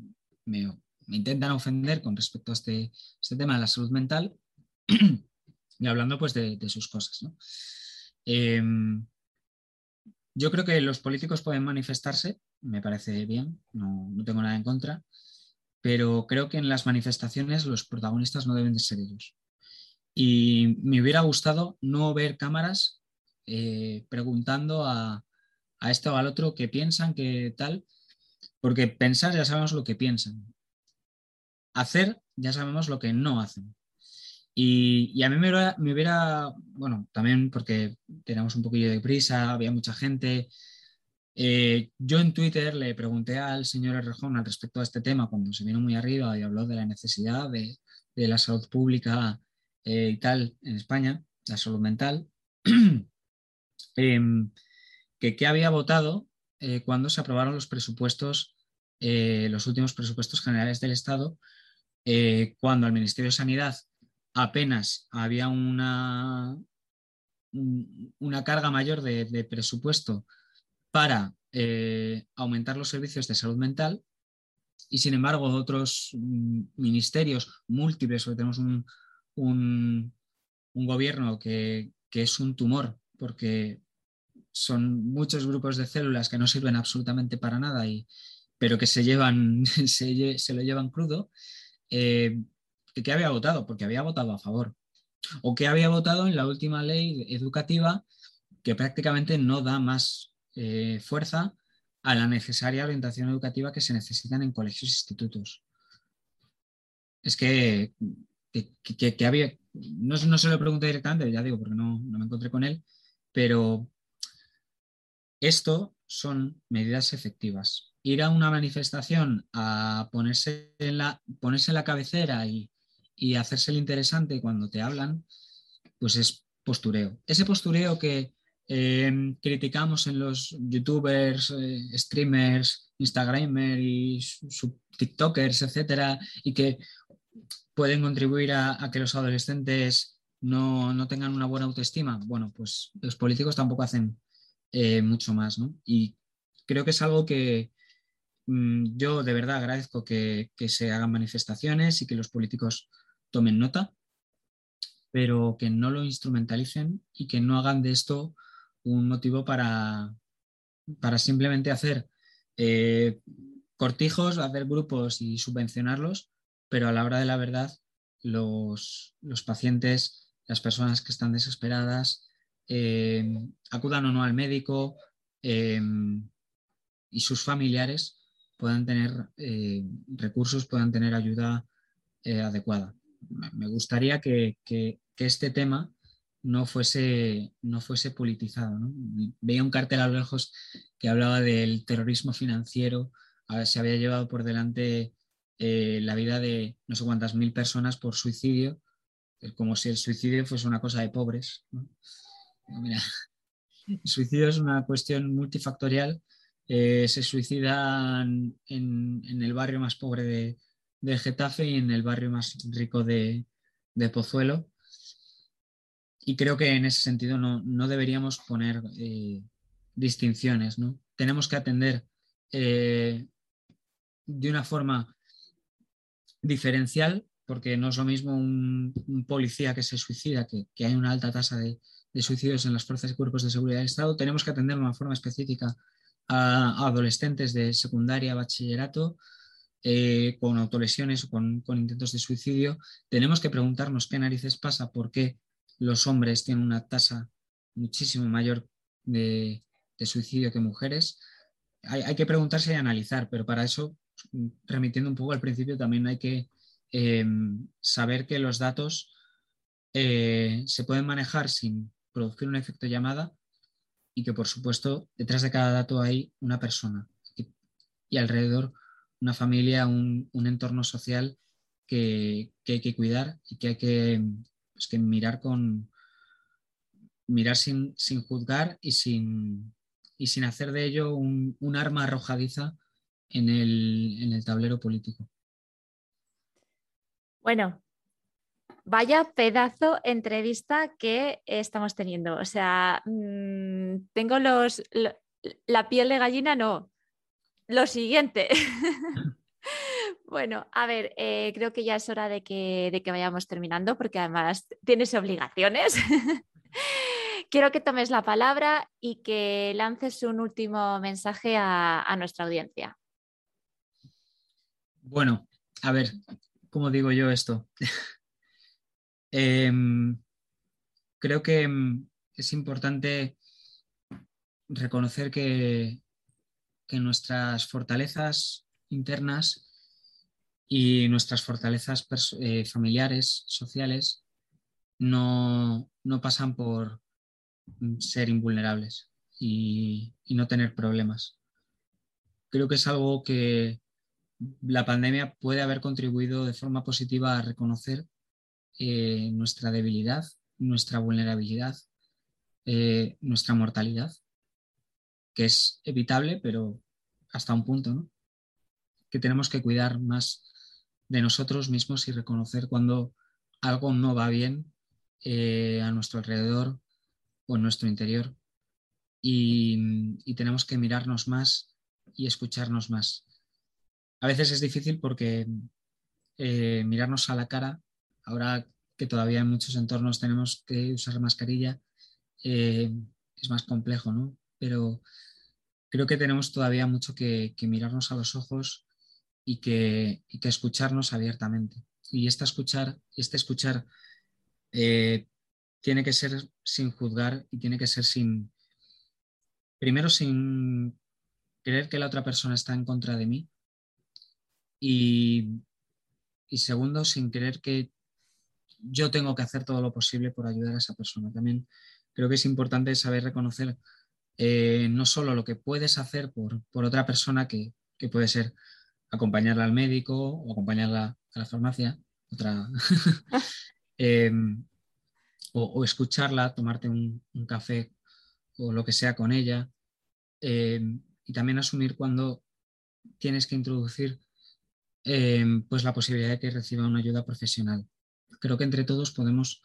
intentan ofender con respecto a este, este tema de la salud mental y hablando pues de, sus cosas. Em, yo creo que los políticos pueden manifestarse, me parece bien, no, tengo nada en contra, pero creo que en las manifestaciones los protagonistas no deben de ser ellos. Y me hubiera gustado no ver cámaras eh, preguntando a, a este o al otro qué piensan, qué tal, porque pensar ya sabemos lo que piensan. Hacer ya sabemos lo que no hacen. Y, a mí me hubiera, me hubiera, bueno, también porque teníamos un poquillo de prisa, había mucha gente. Eh, yo en Twitter le pregunté al señor Errejón al respecto a este tema cuando se vino muy arriba y habló de la necesidad de, de la salud pública eh, y tal en España, la salud mental, em, que qué había votado eh, cuando se aprobaron los presupuestos, eh, los últimos presupuestos generales del Estado, eh, cuando al Ministerio de Sanidad apenas había una, un- una carga mayor de, presupuesto para aumentar los servicios de salud mental y sin embargo otros mm, ministerios múltiples, tenemos un, un- un gobierno que, que es un tumor porque son muchos grupos de células que no sirven absolutamente para nada, y, pero que se, llevan, se, se lo llevan crudo, eh, que había votado, porque había votado a favor, o que había votado en la última ley educativa que prácticamente no da más eh, fuerza a la necesaria orientación educativa que se necesitan en colegios e institutos. Es que- que había, no, no se lo pregunté directamente, ya digo, porque no, no me encontré con él, pero esto son medidas efectivas. Ir a una manifestación a ponerse en la, ponerse en la cabecera y, hacerse el interesante cuando te hablan, pues es postureo. Ese postureo que eh, criticamos en los youtubers, eh, streamers, instagramers y tiktokers, etcétera, y que pueden contribuir a, a que los adolescentes no, no tengan una buena autoestima. Bueno, pues los políticos tampoco hacen eh, mucho más, ¿no? Y creo que es algo que mm, yo de verdad agradezco que, se hagan manifestaciones y que los políticos tomen nota, pero que no lo instrumentalicen y que no hagan de esto un motivo para, para simplemente hacer eh, cortijos, hacer grupos y subvencionarlos, pero a la hora de la verdad los, los pacientes, las personas que están desesperadas, eh, acudan o no al médico eh, y sus familiares puedan tener eh, recursos, puedan tener ayuda eh, adecuada. Me gustaría que, que- este tema no fuese, no fuese politizado. Veía un cartel a lo lejos que hablaba del terrorismo financiero, se había llevado por delante eh, la vida de no sé cuántas mil personas por suicidio, como si el suicidio fuese una cosa de pobres. Mira, el suicidio es una cuestión multifactorial. eh, se suicidan en, el barrio más pobre de, Getafe y en el barrio más rico de, Pozuelo. Y creo que en ese sentido no, deberíamos poner eh, distinciones. ¿no? Tenemos que atender eh, de una forma diferencial, porque no es lo mismo un, policía que se suicida, que hay una alta tasa de, de suicidios en las fuerzas y cuerpos de seguridad del Estado. Tenemos que atender de una forma específica a, adolescentes de secundaria, bachillerato, eh, con autolesiones o con, intentos de suicidio. Tenemos que preguntarnos qué narices pasa, por qué los hombres tienen una tasa muchísimo mayor de, de suicidio que mujeres. Hay, que preguntarse y analizar, pero para eso, remitiendo un poco al principio, también hay que eh, saber que los datos eh, se pueden manejar sin producir un efecto llamada y que, por supuesto, detrás de cada dato hay una persona y, alrededor una familia, un, un entorno social que, que, hay que cuidar y que hay que, pues, que mirar con mirar sin, sin juzgar y sin, y sin hacer de ello un, un arma arrojadiza en el, en el, tablero político. Bueno, vaya pedazo entrevista que estamos teniendo. O sea, mmm, tengo los, lo, la piel de gallina, no. Lo siguiente. Bueno, a ver, eh, creo que ya es hora de que, de que, vayamos terminando porque además tienes obligaciones. Quiero que tomes la palabra y que lances un último mensaje a, a nuestra audiencia. Bueno, a ver, ¿cómo digo yo esto? eh, creo que es importante reconocer que, nuestras fortalezas internas y nuestras fortalezas eh, familiares, sociales, no, no, pasan por ser invulnerables y, no tener problemas. Creo que es algo que la pandemia puede haber contribuido de forma positiva a reconocer eh, nuestra debilidad, nuestra vulnerabilidad, eh, nuestra mortalidad, que es evitable, pero hasta un punto, ¿no? Que tenemos que cuidar más de nosotros mismos y reconocer cuando algo no va bien eh, a nuestro alrededor o en nuestro interior. Y, tenemos que mirarnos más y escucharnos más. A veces es difícil porque mirarnos a la cara, ahora que todavía en muchos entornos tenemos que usar mascarilla, eh, es más complejo, ¿no? Pero creo que tenemos todavía mucho que, mirarnos a los ojos y que, escucharnos abiertamente. Y este escuchar, este escuchar eh, tiene que ser sin juzgar y tiene que ser sin, primero sin creer que la otra persona está en contra de mí y segundo sin creer que yo tengo que hacer todo lo posible por ayudar a esa persona. También creo que es importante saber reconocer eh, no solo lo que puedes hacer por, por otra persona, que, que, puede ser acompañarla al médico o acompañarla a la farmacia, otra, eh, o, o, escucharla, tomarte un, un, café o lo que sea con ella, eh, y también asumir cuando tienes que introducir eh, pues la posibilidad de que reciba una ayuda profesional. Creo que entre todos podemos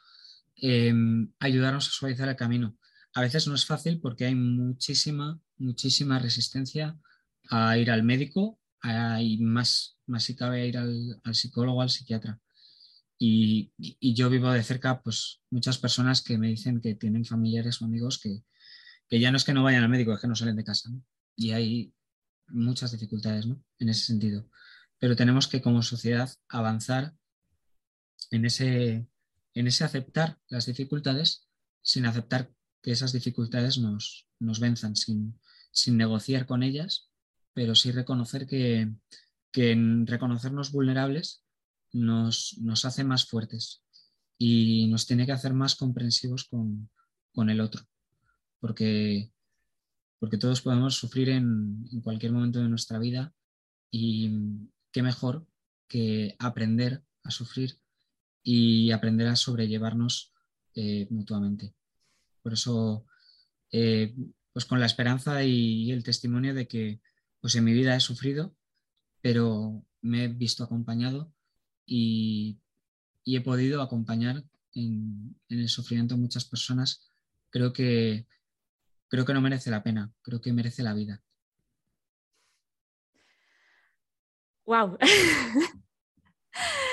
eh, ayudarnos a suavizar el camino. A veces no es fácil porque hay muchísima, muchísima resistencia a ir al médico y más, más si cabe a ir al, psicólogo, al psiquiatra. Y, y, yo vivo de cerca pues muchas personas que me dicen que tienen familiares o amigos que, que ya no es que no vayan al médico, es que no salen de casa. ¿no? Y hay muchas dificultades ¿no? en ese sentido. Pero tenemos que como sociedad avanzar en ese, en ese aceptar las dificultades sin aceptar que esas dificultades nos, nos venzan, sin, sin negociar con ellas, pero sí reconocer que, que reconocernos vulnerables nos, nos, hace más fuertes y nos tiene que hacer más comprensivos con, con el otro, porque, porque todos podemos sufrir en, cualquier momento de nuestra vida y qué mejor que aprender a sufrir y aprender a sobrellevarnos eh, mutuamente. Por eso, eh, pues con la esperanza y el testimonio de que pues en mi vida he sufrido, pero me he visto acompañado y, he podido acompañar en, en, el sufrimiento de muchas personas, creo que, creo que no merece la pena, creo que merece la vida. ¡Wow!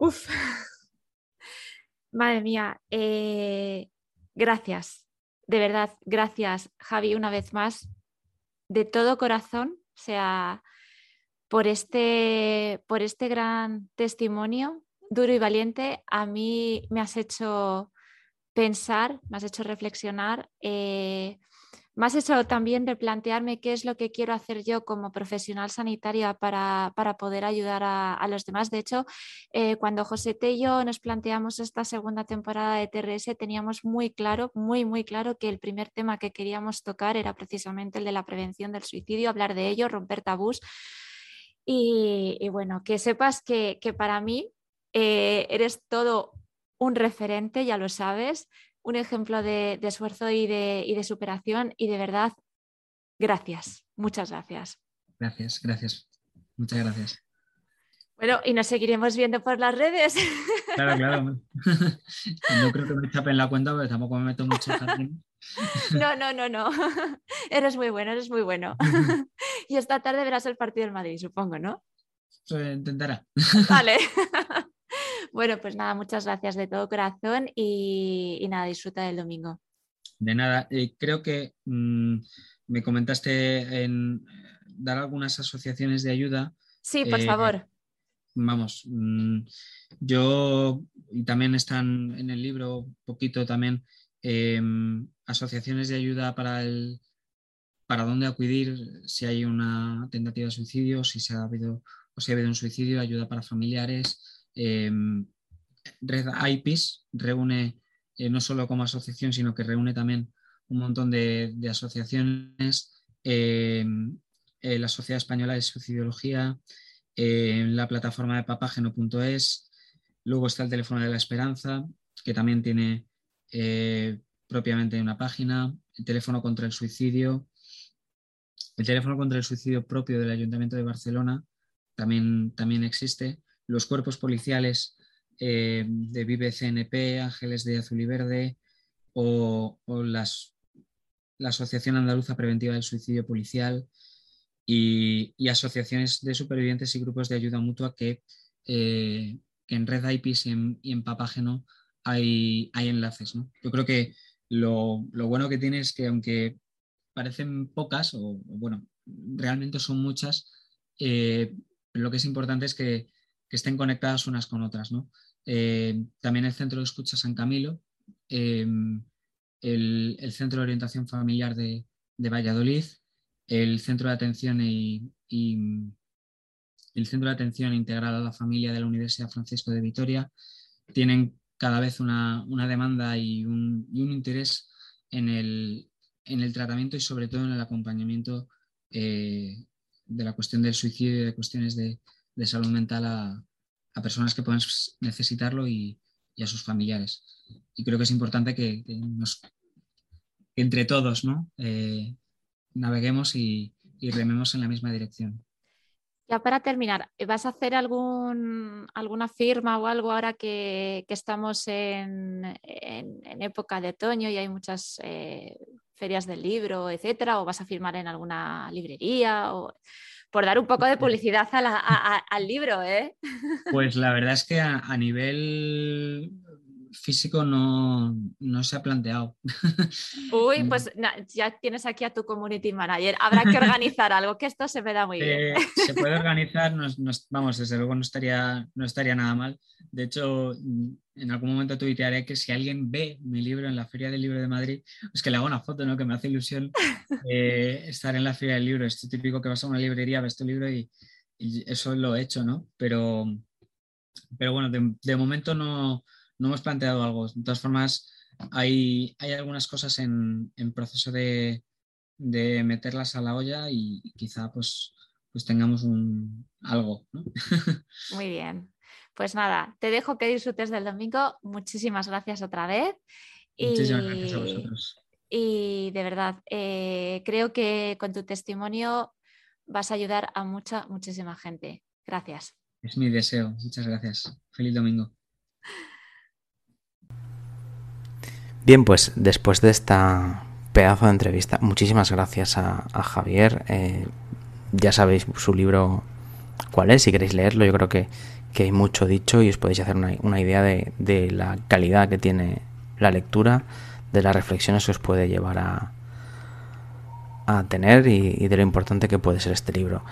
Uf. Madre mía, eh, gracias, de verdad, gracias, Javi, una vez más, de todo corazón, o sea, por este, por este gran testimonio duro y valiente. A mí me has hecho pensar, me has hecho reflexionar. Eh, más eso también de plantearme qué es lo que quiero hacer yo como profesional sanitaria para, poder ayudar a, los demás. De hecho, eh, cuando José y yo nos planteamos esta segunda temporada de TRS, teníamos muy claro, muy, muy claro que el primer tema que queríamos tocar era precisamente el de la prevención del suicidio, hablar de ello, romper tabús. Y, bueno, que sepas que, para mí eh, eres todo un referente, ya lo sabes un ejemplo de, esfuerzo y de, superación y de verdad, gracias, muchas gracias. Gracias, gracias, muchas gracias. Bueno, y nos seguiremos viendo por las redes. Claro, claro. No creo que me chapen la cuenta, pero tampoco me meto mucho jardín. No, no, no, no. Eres muy bueno, eres muy bueno. Y esta tarde verás el partido del Madrid, supongo, ¿no? Pues intentará. Vale. Bueno, pues nada, muchas gracias de todo corazón y, nada, disfruta del domingo. De nada, eh, creo que mm, me comentaste en dar algunas asociaciones de ayuda. Sí, por eh, favor. Vamos, mm, yo, y también están en el libro poquito también, em, asociaciones de ayuda para el para dónde acudir si hay una tentativa de suicidio, si se ha habido o si ha habido un suicidio, ayuda para familiares, Red IPIS reúne eh, no solo como asociación, sino que reúne también un montón de, asociaciones, em, eh, la Sociedad Española de Suicidología, eh, la plataforma de papágeno.es, luego está el teléfono de la esperanza, que también tiene propiamente una página, el teléfono contra el suicidio, el teléfono contra el suicidio propio del Ayuntamiento de Barcelona también, también existe los cuerpos policiales eh, de Vive CNP, Ángeles de Azul y Verde o, las, la Asociación Andaluza Preventiva del Suicidio Policial y, asociaciones de supervivientes y grupos de ayuda mutua que, eh, en Red IPIS y en, Papágeno hay, hay enlaces. Yo creo que lo, bueno que tiene es que aunque parecen pocas, o, bueno, realmente son muchas, eh, lo que es importante es que que estén conectadas unas con otras. Eh, también el Centro de Escucha San Camilo, em, el, Centro de Orientación Familiar de, Valladolid, el Centro de Atención y, el Centro de Atención a la Familia de la Universidad Francisco de Vitoria tienen cada vez una, demanda y un, interés en el, tratamiento y sobre todo en el acompañamiento eh, de la cuestión del suicidio y de cuestiones de, de salud mental a, personas que puedan necesitarlo y, a sus familiares. Y creo que es importante que, entre todos ¿no? Eh, naveguemos y, rememos en la misma dirección. Ya para terminar, ¿vas a hacer algún, alguna firma o algo ahora que, estamos en, época de otoño y hay muchas eh, ferias del libro, etcétera? ¿O vas a firmar en alguna librería? O por dar un poco de publicidad al libro, ¿eh? Pues la verdad es que a, nivel físico no, se ha planteado. Uy, pues ya tienes aquí a tu community manager. Habrá que organizar algo, que esto se me da muy bien. Eh, se puede organizar, vamos, desde luego no estaría, no estaría nada mal. De hecho, en algún momento tuitearé que si alguien ve mi libro en la Feria del Libro de Madrid, es que le hago una foto, ¿no? Que me hace ilusión eh, estar en la Feria del Libro. Es típico que vas a una librería, ves tu libro y, eso lo he hecho, ¿no? Pero, pero bueno, de, momento no, hemos planteado algo. De todas formas, hay, hay algunas cosas en, proceso de, meterlas a la olla y quizá pues, pues tengamos un, algo, ¿no? Muy bien. Pues nada, te dejo que disfrutes del domingo. Muchísimas gracias otra vez. Muchísimas gracias a vosotros. Y de verdad, eh, creo que con tu testimonio vas a ayudar a mucha, muchísima gente. Gracias. Es mi deseo. Muchas gracias. Feliz domingo. Bien, pues después de esta pedazo de entrevista, muchísimas gracias a, Javier. Eh, ya sabéis su libro cuál es, si queréis leerlo, yo creo que que hay mucho dicho y os podéis hacer una, idea de, la calidad que tiene la lectura, de las reflexiones que os puede llevar a, a tener y, de lo importante que puede ser este libro.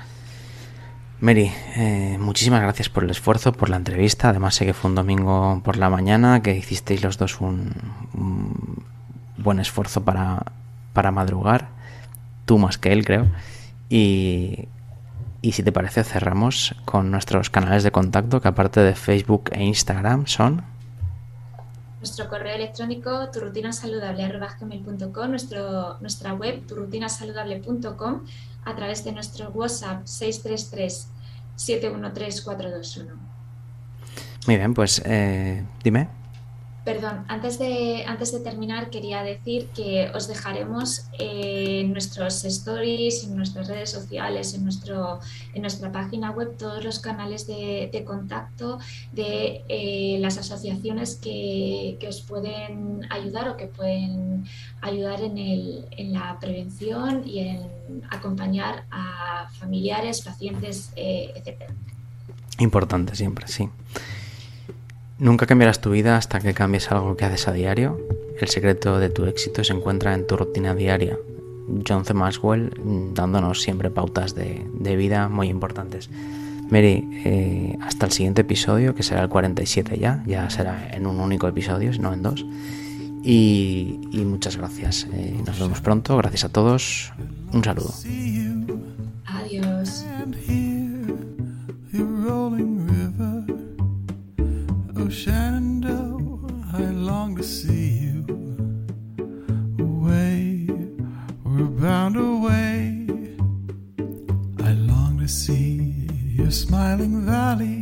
Mary, eh, muchísimas gracias por el esfuerzo, por la entrevista. Además sé que fue un domingo por la mañana, que hicisteis los dos un, buen esfuerzo para, para madrugar. Tú más que él, creo. Y, y si te parece, cerramos con nuestros canales de contacto, que aparte de Facebook e Instagram son... Nuestro correo electrónico turrutinasaludable.com, nuestra web turrutinasaludable.com, a través de nuestro WhatsApp 633 713 421. Muy bien, pues eh, dime. Perdón, antes de, antes de terminar quería decir que os dejaremos eh, en nuestros stories, en nuestras redes sociales, en, nuestro, en nuestra página web todos los canales de, de contacto de eh, las asociaciones que, que, os pueden ayudar o que pueden ayudar en, el, en la prevención y en acompañar a familiares, pacientes, eh, etc. Importante siempre, sí. Nunca cambiarás tu vida hasta que cambies algo que haces a diario. El secreto de tu éxito se encuentra en tu rutina diaria. John C. Maxwell dándonos siempre pautas de, de vida muy importantes. Mary, eh, hasta el siguiente episodio, que será el 47 ya, ya será en un único episodio, no en dos. Y, y muchas gracias. Eh, nos vemos pronto, gracias a todos. Un saludo. Adiós. Smiling valley